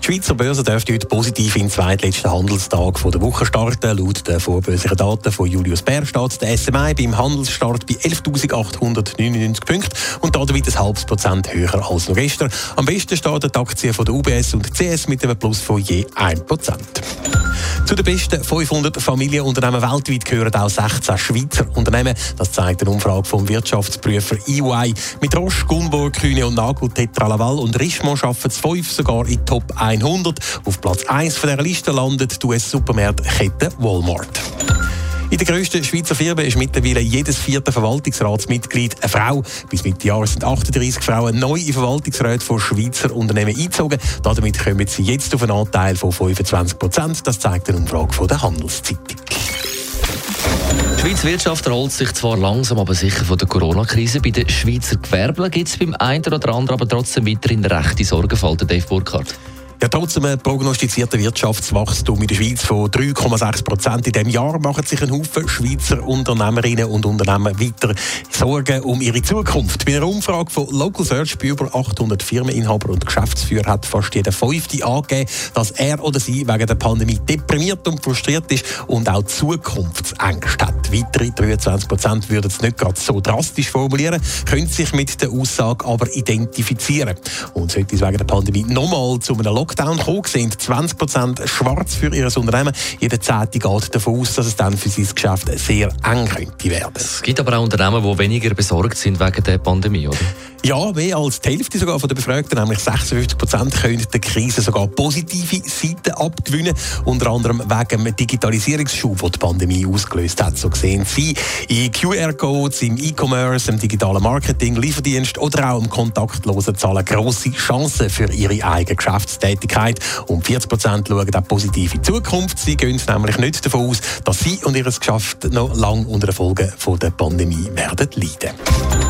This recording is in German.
Die Schweizer Börse dürfte heute positiv in den zweitletzten Handelstag der Woche starten. Laut den vorbörslichen Daten von Julius Bär steht der SMI beim Handelsstart bei 11.899 Punkten und damit ein halbes Prozent höher als noch gestern. Am besten steht die Aktie von der UBS und CS mit einem Plus von je 1 Prozent. Zu den besten 500 Familienunternehmen weltweit gehören auch 16 Schweizer Unternehmen. Das zeigt eine Umfrage vom Wirtschaftsprüfer EY. Mit Roche, Gunborg, Kühne und Nagel, Tetra Laval und Richemont schaffen es fünf sogar in Top 100. Auf Platz 1 von dieser Liste landet die US-Supermarktkette Walmart. In der grössten Schweizer Firma ist mittlerweile jedes vierte Verwaltungsratsmitglied eine Frau. Bis Mitte Jahr sind 38 Frauen neu in Verwaltungsräte von Schweizer Unternehmen eingezogen. Damit kommen sie jetzt auf einen Anteil von 25 Prozent. Das zeigt eine Umfrage von der Handelszeitung. Die Schweizer Wirtschaft erholt sich zwar langsam, aber sicher von der Corona-Krise. Bei den Schweizer Gewerblern gibt es beim einen oder anderen aber trotzdem weiterhin rechte Sorgenfall, Dave Burkhardt. Ja, trotz einem prognostizierten Wirtschaftswachstum in der Schweiz von 3,6 Prozent in diesem Jahr machen sich ein Haufen Schweizer Unternehmerinnen und Unternehmen weiter Sorgen um ihre Zukunft. Bei einer Umfrage von Local Search bei über 800 Firmeninhaber und Geschäftsführer hat fast jeder Fünfte angegeben, dass er oder sie wegen der Pandemie deprimiert und frustriert ist und auch Zukunftsängste hat. Weitere 23 Prozent würden es nicht gerade so drastisch formulieren, können sich mit der Aussage aber identifizieren. Und sollte es wegen der Pandemie nochmal zu einem Lockdown Lockdown gekommen sind 20 Prozent schwarz für ihr Unternehmen. Jeder Zehnte geht davon aus, dass es dann für sein Geschäft sehr eng könnte werden. Es gibt aber auch Unternehmen, die weniger besorgt sind wegen der Pandemie, oder? Ja, mehr als die Hälfte sogar von den Befragten, nämlich 56 Prozent, können der Krise sogar positive Seiten abgewinnen. Unter anderem wegen dem Digitalisierungsschub, den die Pandemie ausgelöst hat. So sehen sie in QR-Codes, im E-Commerce, im digitalen Marketing, Lieferdienst oder auch im kontaktlosen Zahlen grosse Chancen für ihre eigene Geschäftstätigkeit. Und 40 Prozent schauen auch positiv in die Zukunft. Sie gehen nämlich nicht davon aus, dass sie und ihr Geschäft noch lange unter den Folgen der Pandemie werden leiden.